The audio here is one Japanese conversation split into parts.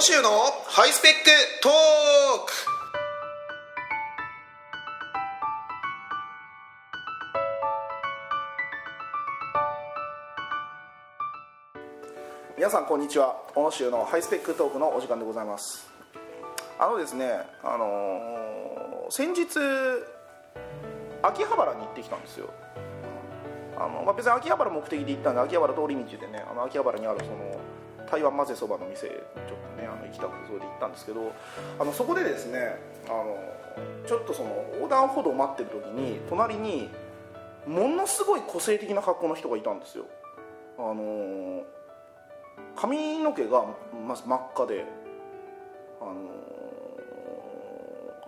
野州のハイスペックトーク。皆さんこんにちは。小野州のハイスペックトークのお時間でございます。あのですねあのー先日秋葉原に行ってきたんですよ。あの、まあ、別に秋葉原目的で行ったんで秋葉原通り道でねあの秋葉原にあるその台湾混ぜそばの店ちょっとねあの行きたくてそれで行ったんですけどあのそこでですねあのちょっとその横断歩道を待ってる時に隣にものすごい個性的な格好の人がいたんですよ。あの髪の毛がまず真っ赤であの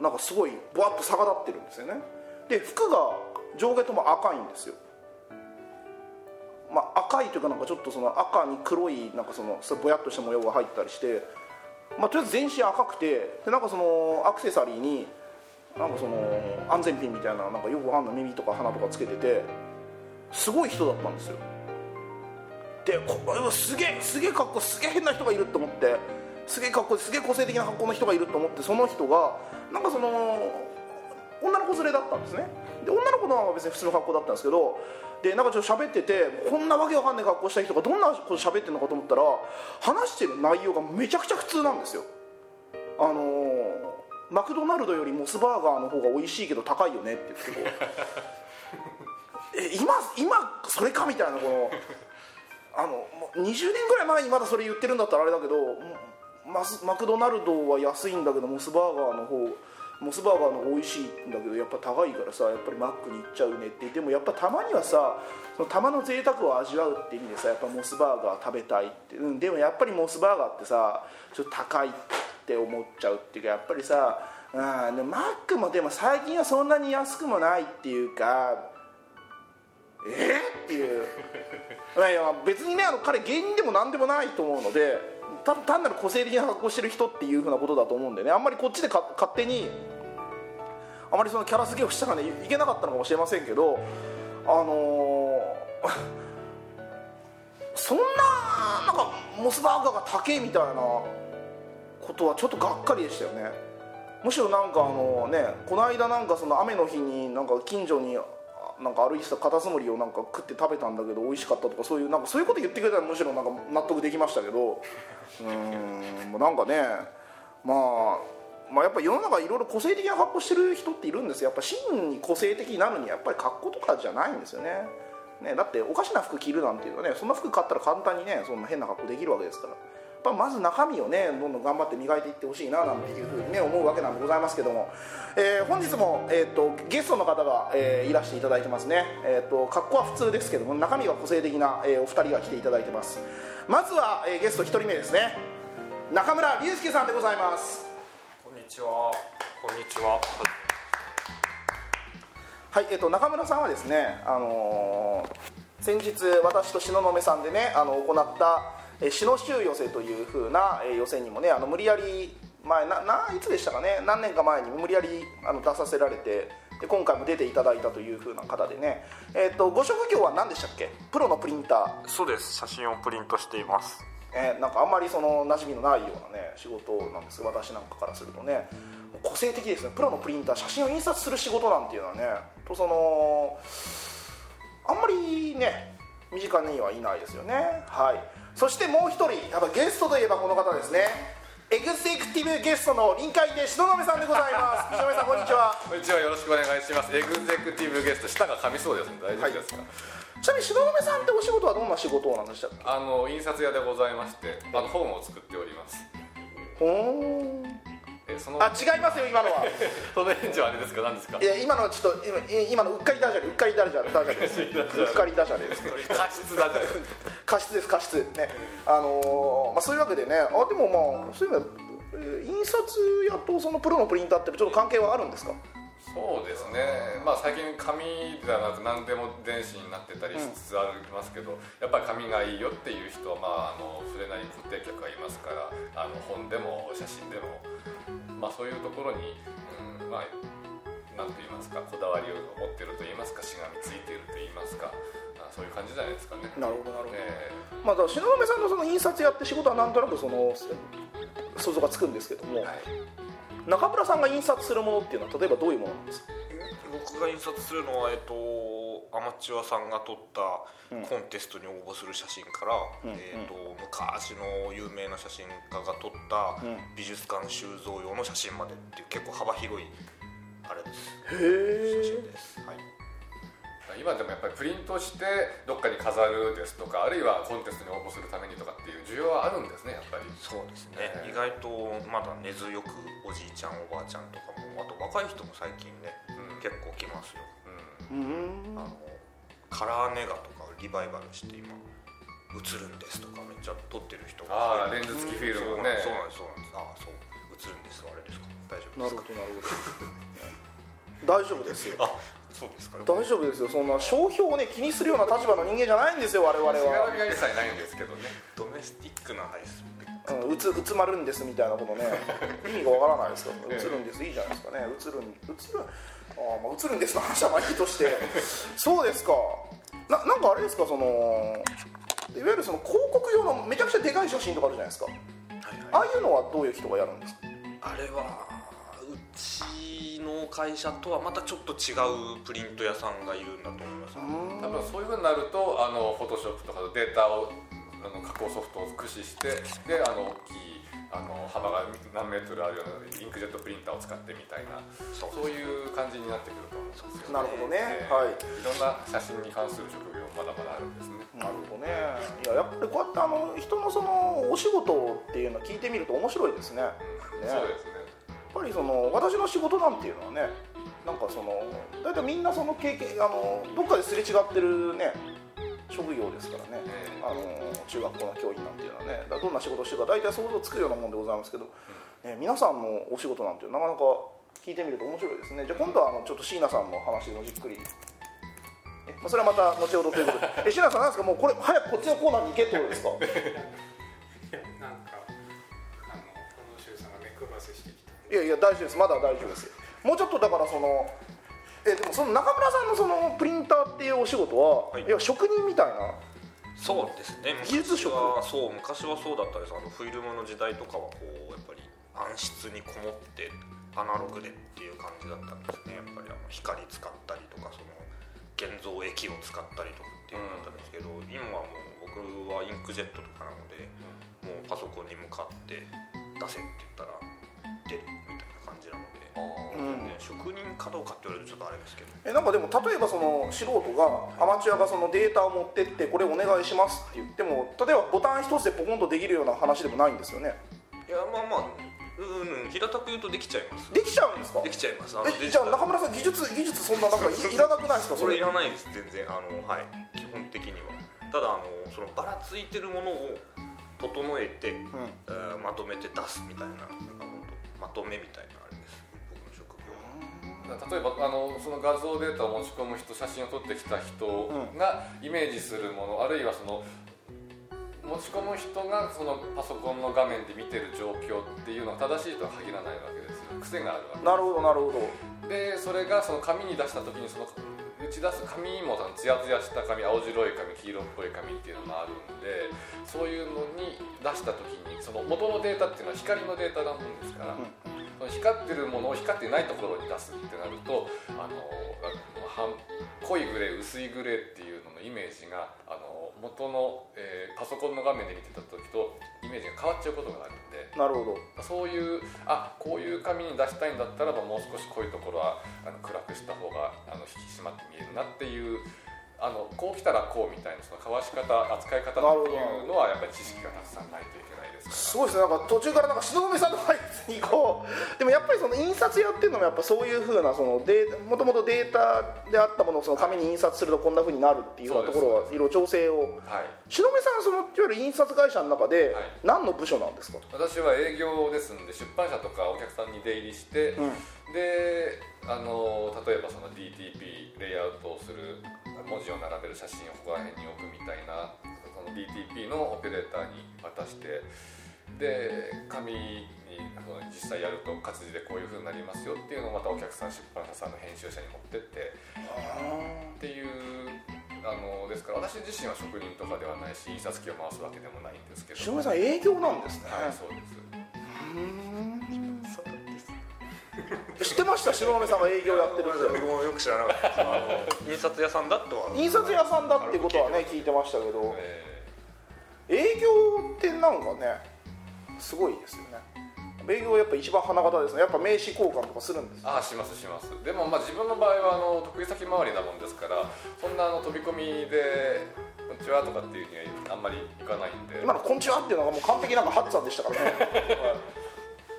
なんかすごいボワッと逆立ってるんですよね。で服が上下とも赤いんですよ、赤いというかなんかちょっとその赤に黒いなんかそのぼやっとした模様が入ったりして、まあ、とりあえず全身赤くてでなんかそのアクセサリーになんかその安全ピンみたいななんかよくわかんない耳とか鼻とかつけててすごい人だったんですよ。でこれはすげえすげえ格好すげえ変な人がいると思ってすげえ格好すげえ個性的な格好の人がいると思ってその人がなんかその女の子連れだったんですね。で女の子のは別に普通の格好だったんですけどでなんかちょっと喋っててこんなわけわかんない格好した人がどんなこと喋ってるのかと思ったら話してる内容がめちゃくちゃ普通なんですよ。あのーマクドナルドよりモスバーガーの方が美味しいけど高いよねって言ってえ今今それかみたいなこのあの20年ぐらい前にまだそれ言ってるんだったらあれだけどマスマクドナルドは安いんだけどモスバーガーの方モスバーガーの美味しいんだけどやっぱ高いからさやっぱりマックに行っちゃうねって。でもやっぱたまにはさそのたまの贅沢を味わうって意味でさやっぱモスバーガー食べたいって、うん、でもやっぱりモスバーガーってさちょっと高いって思っちゃうっていうかやっぱりさうんでマックもでも最近はそんなに安くもないっていうかえーっていう。いや別にねあの彼芸人でも何でもないと思うので単なる個性的な格好してる人っていうふうなことだと思うんでね。あんまりこっちでか勝手にあまりそのキャラ付けをしたらねいけなかったのかもしれませんけどあのー そんななんかモスバーガーが高えみたいなことはちょっとがっかりでしたよね。むしろなんかあのねこの間なんかその雨の日になんか近所になんか歩いてたカタツムリをなんか食って食べたんだけど美味しかったとかそういうなんかそういうこと言ってくれたらむしろなんか納得できましたけど。うーんなんかねまあまあやっぱ世の中いろいろ個性的な格好してる人っているんですよ。やっぱ真に個性的になるにはやっぱり格好とかじゃないんですよね。ねだっておかしな服着るなんていうのはねそんな服買ったら簡単にねそんな変な格好できるわけですから。やっぱまず中身をねどんどん頑張って磨いていってほしいななんていうふうにね思うわけなんでございますけども、えー本日も、えー、とゲストの方が、えーいらしていただいてますね、えー、と格好は普通ですけども中身が個性的な、えーお二人が来ていただいてます。まずは、えーゲスト一人目ですね。中村隆介さんでございます。ちは。こんにちは。はい、えっと、中村さんはですね、あのー先日私と東雲さんでねあの行ったえー篠州寄せというふうな、えー予選にもねあの無理やり前なないつでしたかね？何年か前に無理やりあの出させられてで今回も出ていただいたというふうな方でね、えっとご職業は何でしたっけ？プロのプリンターそうです。写真をプリントしています。えーなんかあんまりその馴染みのないようなね仕事なんですが私なんかからするとね。個性的ですね。プロのプリンター写真を印刷する仕事なんていうのはね。とそのあんまりね身近にはいないですよね。はい。そしてもう一人やっぱゲストといえばこの方ですね。エグゼクティブゲストの臨海で東雲さんでございます。東雲さんこんにちは。こんにちは。よろしくお願いします。エグゼクティブゲスト舌が噛みそうですね。大丈夫ですか、ちなみに東雲さんってお仕事はどんな仕事なんでしたっけ？あの印刷屋でございましてあの本を作っております。ほーそのあ違いますよ今のは。その返事はあれですか？何ですか？いや今のはちょっと今今のうっかりダジャレうっかりダジャレダジャレ。ですうっかりダジャレ。です過失だじゃ過失です過失。ね。あのーまあそういうわけでねあでもまあそういうのえー印刷屋とそのプロのプリンターってちょっと関係はあるんですか？そうですね。まあ最近紙ではなく何でも電子になってたりしつつありますけど、やっぱり紙がいいよっていう人はまああのそれなりに固定客がいますからあの本でも写真でもまあそういうところに、うん、まあなんと言いますかこだわりを持ってると言いますかしがみついていると言いますかあそういう感じじゃないですかね。なるほどなるほど。えまあだから篠宮さんのその印刷屋って仕事はなんとなくその想像がつくんですけども、はい中村さんが印刷するものっていうのは例えばどういうものなんですか？僕が印刷するのは、えっと、アマチュアさんが撮ったうんコンテストに応募する写真から、うんえっと、昔の有名な写真家が撮ったうん。美術館収蔵用の写真までっていう結構幅広いあれです。写真です、はい、今でもやっぱりプリントしてどっかに飾るですとかあるいはコンテストに応募するためにとかっていう需要はあるんですねやっぱり。そうですね、えー意外とまだ根強くおじいちゃんおばあちゃんとかもあと若い人も最近ねうん。結構来ますよ。うん。うん。あのカラーネガとかリバイバルして今映るんですとかめっちゃ撮ってる人ああレンズ付きフィルムね。そうなんですそうなんです。ああそう。映るんですあれですか。大丈夫なですか？るほどなるほど。大丈夫ですよ。あそうですか。大丈夫ですよ。そんな商標をね気にするような立場の人間じゃないんですよ我々しがらはみが一切ないんですけどね。ドメスティックなハイスペック。うん、うつうつまるんですみたいなことね。意味がわからないですから、ね、映るんです。いいじゃないですかね。映るん映るあー、まあ、映るんですの話はまあいいとして。そうですか。ななんかあれですかそのいわゆるその広告用のめちゃくちゃでかい写真とかあるじゃないですか。はいああいうのはどういう人がやるんですか？あれはうちの会社とはまたちょっと違うプリント屋さんがいるんだと思います、多分そういうふうになるとあのフォトショップとかのデータをあの加工ソフトを駆使してであの大きいあの幅が何メートルあるようなインクジェットプリンターを使ってみたいなそうそういう感じになってくると思うんですよ、なるほどね。えーはい。いろんな写真に関する職業まだまだあるんですね。なるほどね。いややっぱりこうやってあの人のそのお仕事っていうのを聞いてみると面白いですね。うん。ねそうですねぱりその私の仕事なんていうのはねなんかその大体みんなその経験あのどっかですれ違ってるね職業ですからね、ええ。あの中学校の教員なんていうのはねどんな仕事をしてるか大体想像つくようなもんでございますけど、ね、皆さんのお仕事なんてなかなか聞いてみると面白いですね。じゃあ今度はあのちょっと椎名さんの話もじっくり。えまあそれはまた後ほどということで。え椎名さんなんですか？もうこれ早くこっちのコーナーに行けってことですか？いやいや大丈夫です。まだ大丈夫です。もうちょっとだからそのえでもその中村さんのそのプリンターっていうお仕事は、はい。い、や職人みたいな？そうですね。技術職昔はそう昔はそうだったです。あのフィルムの時代とかはこうやっぱり暗室にこもってアナログでっていう感じだったんですね。やっぱりあの光使ったりとかその現像液を使ったりとかっていうのだったんですけど、今はもう僕はインクジェットとかなので、もうパソコンに向かって出せって言ったら出るみたいな感じなので、うん。ね職人かどうかって言われるとちょっとあれですけど。えなんかでも例えばその素人がアマチュアがそのデータを持ってってこれお願いしますって言っても例えばボタン一つでポコンとできるような話でもないんですよね。いやまあまあうんうん平たく言うとできちゃいます。できちゃうんですか？できちゃいます。あのえじゃあ中村さん技術技術そんななんかいいらなくないですかそれいらないです全然。あのはい。基本的には。ただあのそのばらついてるものを整えて、うん。えーまとめて出すみたいなとめみたいなあれです？僕の職業は。例えばあのその画像データを持ち込む人写真を撮ってきた人がイメージするもの、あるいはその持ち込む人がそのパソコンの画面で見てる状況っていうのは正しいとは限らないわけですよ。癖があるわけなるほどなるほど。でそれがその紙に出した時にその打ち出す紙もそのツヤツヤした紙青白い紙黄色っぽい紙っていうのもあるんでそういうのに出した時にその元のデータっていうのは光のデータなもんですから、うん光ってるものを光ってないところに出すってなるとあの半濃いグレー薄いグレーっていうののイメージがあの元の、えーパソコンの画面で見てた時とイメージが変わっちゃうことがあるんで。なるほど。そういうあこういう紙に出したいんだったらばもう少し濃いところはあの暗くした方があの引き締まって見えるなっていうあのこう来たらこうみたいなそのかわし方扱い方っていうのはやっぱり知識がたくさんないといけないですから。すごいですね。なんか途中からなんか篠宮さんの前にこうでもやっぱりその印刷やってるのもやっぱそういうふうなそのデーもともとデータであったものをその紙に印刷するとこんなふうになるっていうようなところはいろい。ろ調整を。はい篠宮さんはそのいわゆる印刷会社の中ではい。何の部署なんですか、私は営業ですんで出版社とかお客さんに出入りして、うん。であの例えばその DTP レイアウトをする文字を並べる写真をここら辺に置くみたいなその DTP のオペレーターに渡してで紙に実際やると活字でこういう風になりますよっていうのをまたお客さん出版社さんの編集者に持ってってっていうあのですから私自身は職人とかではないし印刷機を回すわけでもないんですけど篠宮さん営業なんですね、はいそうです。うー知ってました？東雲さんが営業やってるって。僕もよく知らなかったです。あの印刷屋さんだっては。印刷屋さんだっていうことはね聞いてましたけど。え営業ってなんかねすごいですよね。営業はやっぱ一番花形ですね。やっぱ名刺交換とかするんですああしますします。でもまあ自分の場合はあの得意先回りなもんですからそんなあの飛び込みで「こんにちは」とかっていうにはあんまりいかないんで。今の「こんちは」っていうのがもう完璧なんかハッツァンでしたからね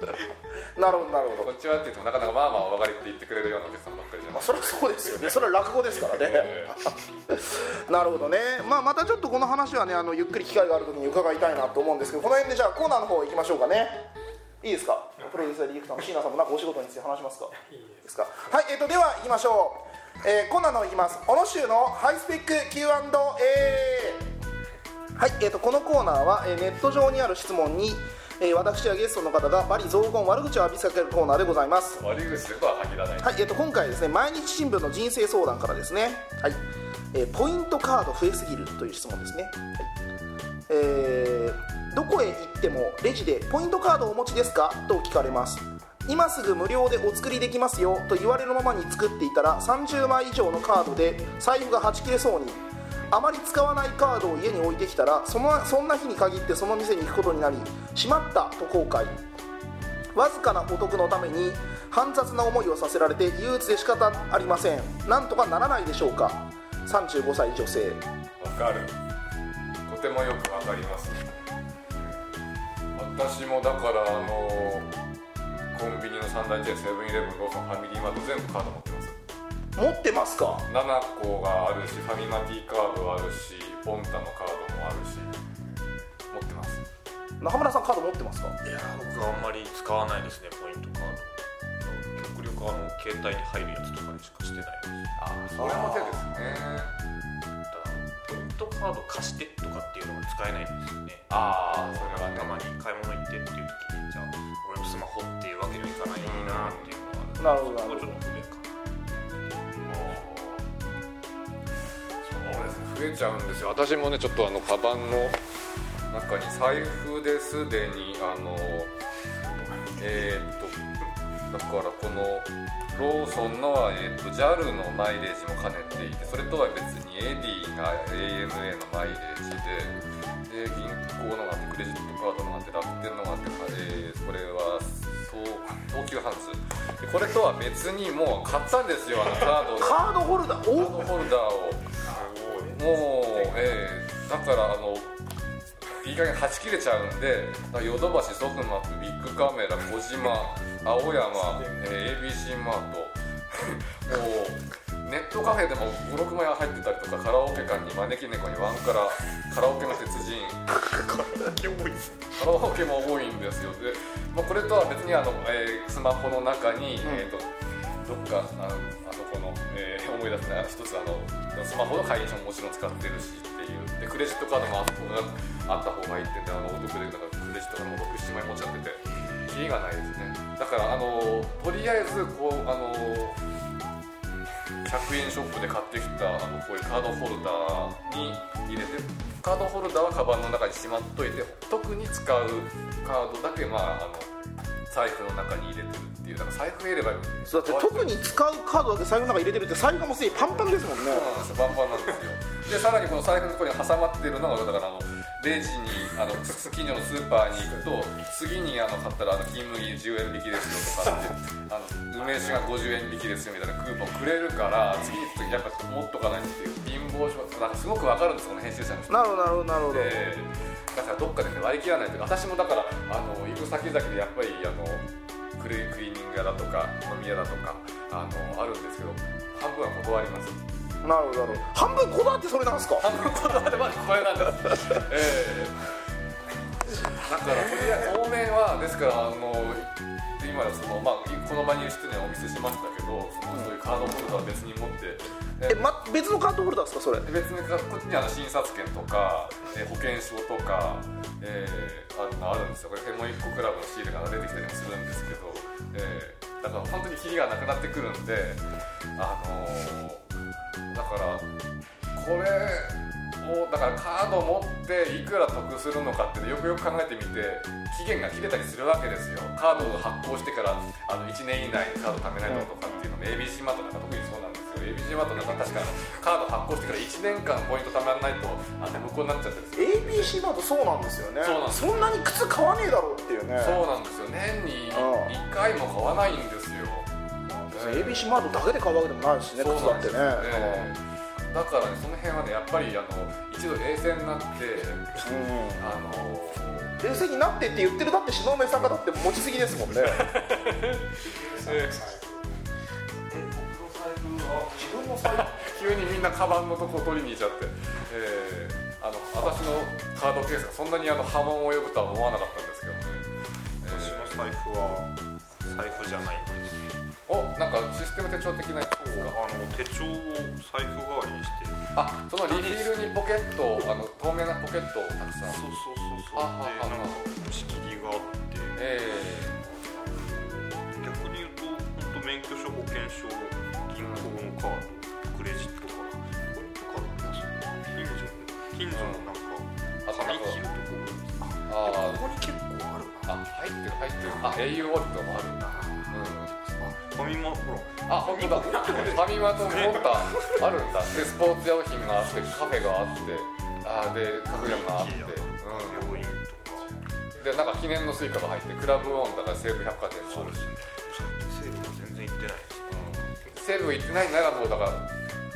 なるほどなるほど。こんにちはって言ってもなかなかまあまあお分かりって言ってくれるようなお客さんばっかりじゃない。まあ、それはそうですよね。それは落語ですからね。えなるほどね、まあ、またちょっとこの話はねあのゆっくり機会がある時に伺いたいなと思うんですけどこの辺でじゃあコーナーの方行きましょうかね。いいですか？プロデューサーディレクターの椎名さんもなんかお仕事について話しますか？いいでですか？はい、えー、とでは行きましょう、えー、コーナーの方行きます。小野州のハイスペック Q&A はい、えー、とこのコーナーは、えーネット上にある質問に、えー私やゲストの方がバリ雑言悪口を浴びせかけるコーナーでございます。悪い口でとは限らない、はい、えー、と今回はですね毎日新聞の人生相談からですね、はい。えーポイントカード増えすぎるという質問ですね、はい。えーどこへ行ってもレジでポイントカードをお持ちですか？と聞かれます。今すぐ無料でお作りできますよ。と言われるままに作っていたら30枚以上のカードで財布がはち切れそうにあまり使わないカードを家に置いてきたらそのそんな日に限ってその店に行くことになりしまったと後悔。わずかなお得のために煩雑な思いをさせられて憂鬱で仕方ありません。なんとかならないでしょうか。35歳女性。わかる。とてもよくわかります。私もだからあのコンビニの三大チェーンセブンイレブンローソンファミリーマート全部カード持ってます持ってますか？7個があるしファミマ T カードあるしポンタのカードもあるし持ってます。中村さんカード持ってますか？いや僕はあんまり使わないですねポイントカード。極力あの携帯に入るやつとかにしかしてないです。あそれも手ですね。だからポイントカード貸してとかっていうのが使えないんですよね。ああそれはね。たまに買い物行ってっていう時にじゃあ俺のスマホっていうわけにはいかないなっていうのがあるなるほど。そこちょ増えちゃうんですよ。私もねちょっとあのカバンの中に財布ですでにあのえーっとだからこのローソンのは、えーっと JAL のマイレージも兼ねていてそれとは別にエディが ANA のマイレージでで銀行のがあってクレジットカードのがあって楽天のがあって、えーこれはそう東急ハンズでこれとは別にもう買ったんですよあのカードを。カードホルダー？カードおホルダーをもう、ええ。だからあのいい加減はち切れちゃうんでヨドバシソフマップビッグカメラ小島青山、え。ー ABC マート もうネットカフェでも56枚入ってたりとかカラオケ館に招き猫にワンカラカラオケの鉄人。カラオケも多いんですよ。で、まあ、これとは別にあの、えースマホの中に、えー、とどっかあの、えー思い出すね一つあのスマホの会員証ももちろん使ってるしっていう。でクレジットカードもあった方がいいってんであのお得でだかクレジットカードも67枚持っちゃっててキリがないですね。だからあのとりあえずこうあの100円ショップで買ってきたあのこういうカードホルダーに入れてカードホルダーはカバンの中にしまっといて特に使うカードだけまああの財布の中に入れてる。いうだから財布入れればいいそうだって特に使うカードだけ財布の中に入れてるって財布がもうすでにパンパンですもんね。そうなんですよバンバンなんですよ。でさらにこの財布のところに挟まってるのがだからあのレジにあの近所のスーパーに行くと次にあの買ったらあの金麦10円引きですよとかってあの梅酒が50円引きですよみたいなクーポンくれるから次に行く時やっぱ持っとかないっていう貧乏症なんかすごくわかるんですこの編集者の人。なるほどなるほどなるほど。でだからどっかで、ね、割り切らないと。私もだからあの行く先々でやっぱりあのクリクリーニング屋だとか飲み屋だとかあのあるんですけど半分は断ります。なるほど半分こだわってそれなんですか？半分断ればこれなんです。ええだからとりあえず当面はですからあの今その、まあ、この場にいる人にはお見せしましたけどそのそういうカードホルダーは別に持ってえ、ま、別のカードホルダーですかそれ？で別にこっちにあの診察券とか、えー保険証とか、えーああるんですよ。これフェモイッコクラブのシールが出てきたりもするんですけど、えーだから本当にキリがなくなってくるんであのーだからこれだからカードを持っていくら得するのかってよくよく考えてみて期限が切れたりするわけですよ。カードを発行してからあの1年以内にカード貯めないととかっていうのも ABC マートなんか特にそうなんですよ。ABC マートなんか確かあのカード発行してから1年間ポイント貯まらないとあの無効になっちゃってる ABC だとそうなんですよね。そうなんですんなに靴買わねえだろうっていうね。そうなんですよ。年にうん。1回も買わないんですよ。ABC マートだけで買うわけでもないしねそう靴だってなんですよ。ね。ねだからねその辺はねやっぱりあの一度冷静になってうん。あの冷静になってって言ってるだって篠宮さんがだって持ちすぎですもんね。自分の財布急にみんなカバンのとこ取りに行っちゃって、えーあの私のカードケースがそんなにあの波紋を呼ぶとは思わなかったんですけどね、私の財布は財布じゃないんですおなんかシステム手帳的なやつですか？あの手帳を財布代わりにしてる。あそのリフィルにポケットをあの透明なポケットをたくさん。そうそうそうそう。でなんか仕切りがあって。え逆に言うと本当免許証保険証銀行のカードクレジットカードこれとかなんですよ近所近所のなんあか紙切るとこー、ああここに結構あるな。あ入ってる入ってる。あ au ウォレットもあるん。だファミマほら。あ本当だ。ファミマとモーターあるんだ。でスポーツ用品があってカフェがあってあでカフェがあって、う病院とかん、でなんか記念のスイカが入ってクラブオンだから西武百貨店もあるし、さっきセールが全然行ってないです。西武行ってないならもうだから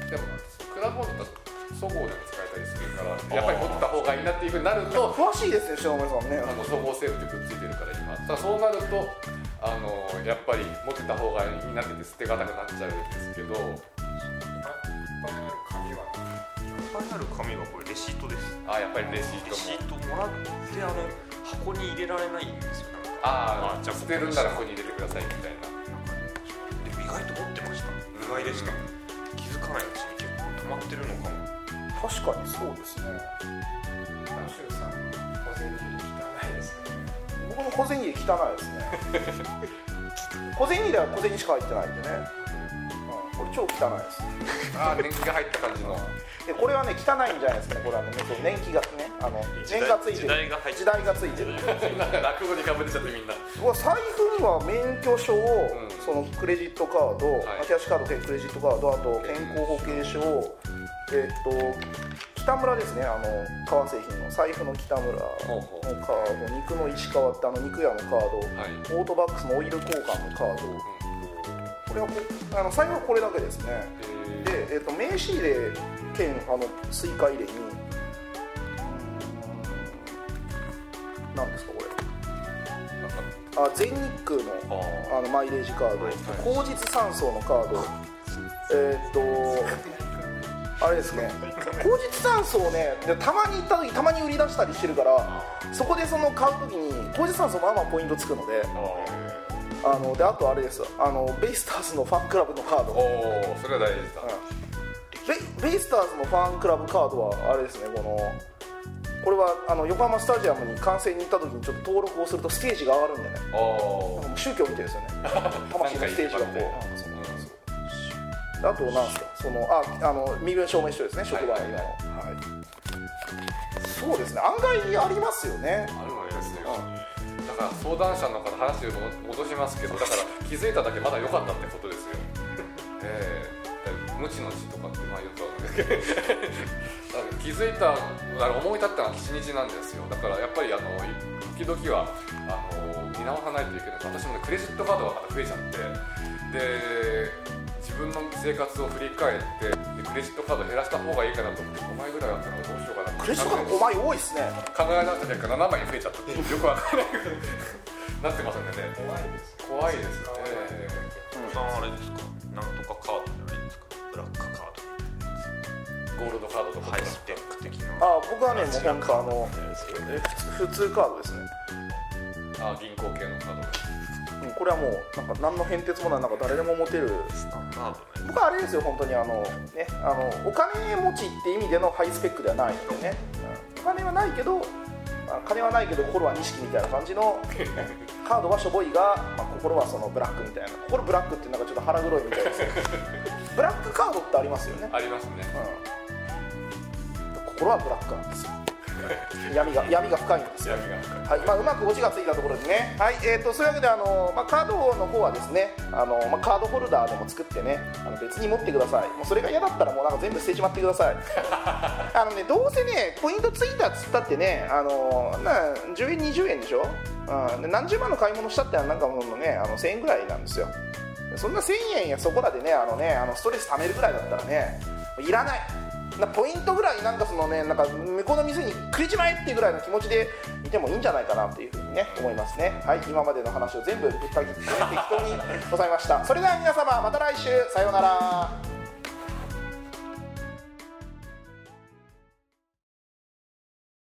でもクラブオンだったらそごうでも使えたりするからやっぱり持ってた方がいいなっていうふうになると詳しいですね篠宮さんね。あの総合セールってくっついてるから今。だそうなるとあのやっぱり持ってた方がいいなってて捨てがたくなっちゃうんですけど。紙はファイナル紙はこれレシートです。あやっぱりレシーレトもシートもらってあの箱に入れられないんですよ。なんかああじゃあ捨てるんならここに入れてくださいみたいな。でも意外と持ってました意外でした気づかないうちに結構溜まってるのかも。確かにそうですね僕の小銭入れ汚いですね。小銭入れは小銭しか入ってないんでね、うん、これ超汚いです。ああ年季が入った感じの。でこれはね汚いんじゃないですかね。これはね年季がねあの年がついてる。時代が時代がついてる。落語にかぶれちゃってみんな。財布には免許証、ん。そのクレジットカード、はい。キャッシュカードクレジットカードあと健康保険証えっと北村ですね。あの革製品の。財布の北村。のカード。肉の石川ってあの肉屋のカード、はい。オートバックスのオイル交換のカード。これはこあの財布はこれだけですね。えで、えっと名刺入れ兼あのスイカ入れに。何ですかこれ。あ全日空のああのマイレージカード、はい後日三層のカード。えー。っとあれですね。後日三層ねでたまに行った時たまに売り出したりしてるからそこでその買う時に後日三層まあまあポイントつくのでああのであとあれです。あのベイスターズのファンクラブのカード、おおそれは大事だ、うん。ベイベイスターズのファンクラブカードはあれですねこのこれはあの横浜スタジアムに観戦に行った時にちょっと登録をするとステージが上がるんでね。宗教みたいですよね。魂のステージがこう。あとなんですか？そのああの身分証明書ですね職場以外の、はい。はいそうですね案外ありますよね。あるわけですよだから相談者の方話を戻しますけどだから気づいただけまだ良かったってことですよ。ええ。無知の知とかってまあよくあるんですけど。気づいたあの思い立ったのは吉日なんですよ。だからやっぱりあの時々はあの見直さないといけない私もねクレジットカードがまた増えちゃって。で自分の生活を振り返ってでクレジットカード減らした方がいいかなと思って5枚ぐらいあったらどうしようかなクレジットカード5枚多いですね。考え直した結果7枚に増えちゃったってよくわからないなってますん でね。怖いです怖いですよね。さんあれですかなんとかカードじゃないですか？ブラックカードゴールドカードとか。ハイスペック的なあ僕はねもう本当あのえ普通カードですね。あ銀行系のカードうんこれはもうなんか何の変哲もないなんか誰でも持てるスタンダードね。僕はあれですよ本当にあのねあのお金持ちって意味でのハイスペックではないのでね、うん。お金はないけどあ金はないけど心は錦みたいな感じの カードはしょぼいが、まあ、心はそのブラックみたいな。心ブラックってなんかちょっと腹黒いみたいですよ ブラックカードってありますよね、ありますね。うん、ころはブラックなんですよ闇が闇が深いんですよ闇が深い。はい。まあ、うまくオチがついたところでね、はい。えー、とそういうわけであの、まあ、カードの方はですねあの、まあ、カードホルダーでも作ってねあの別に持ってください。もうそれが嫌だったらもうなんか全部捨てちまってください。あのねどうせねポイントついたっつったってねあのな10円20円でしょ、うん、で何十万の買い物したってなんかもうねあの1000円ぐらいなんですよ。そんな1000円やそこらでねあのねあのストレス溜めるぐらいだったらねいらないなポイントぐらいなんかそのねなんか向こうの店にくれちまえっていうぐらいの気持ちでいてもいいんじゃないかなというふうにね思いますね。はい今までの話を全部ぶった切って、ね、適当にございました。それでは皆様また来週。さようなら。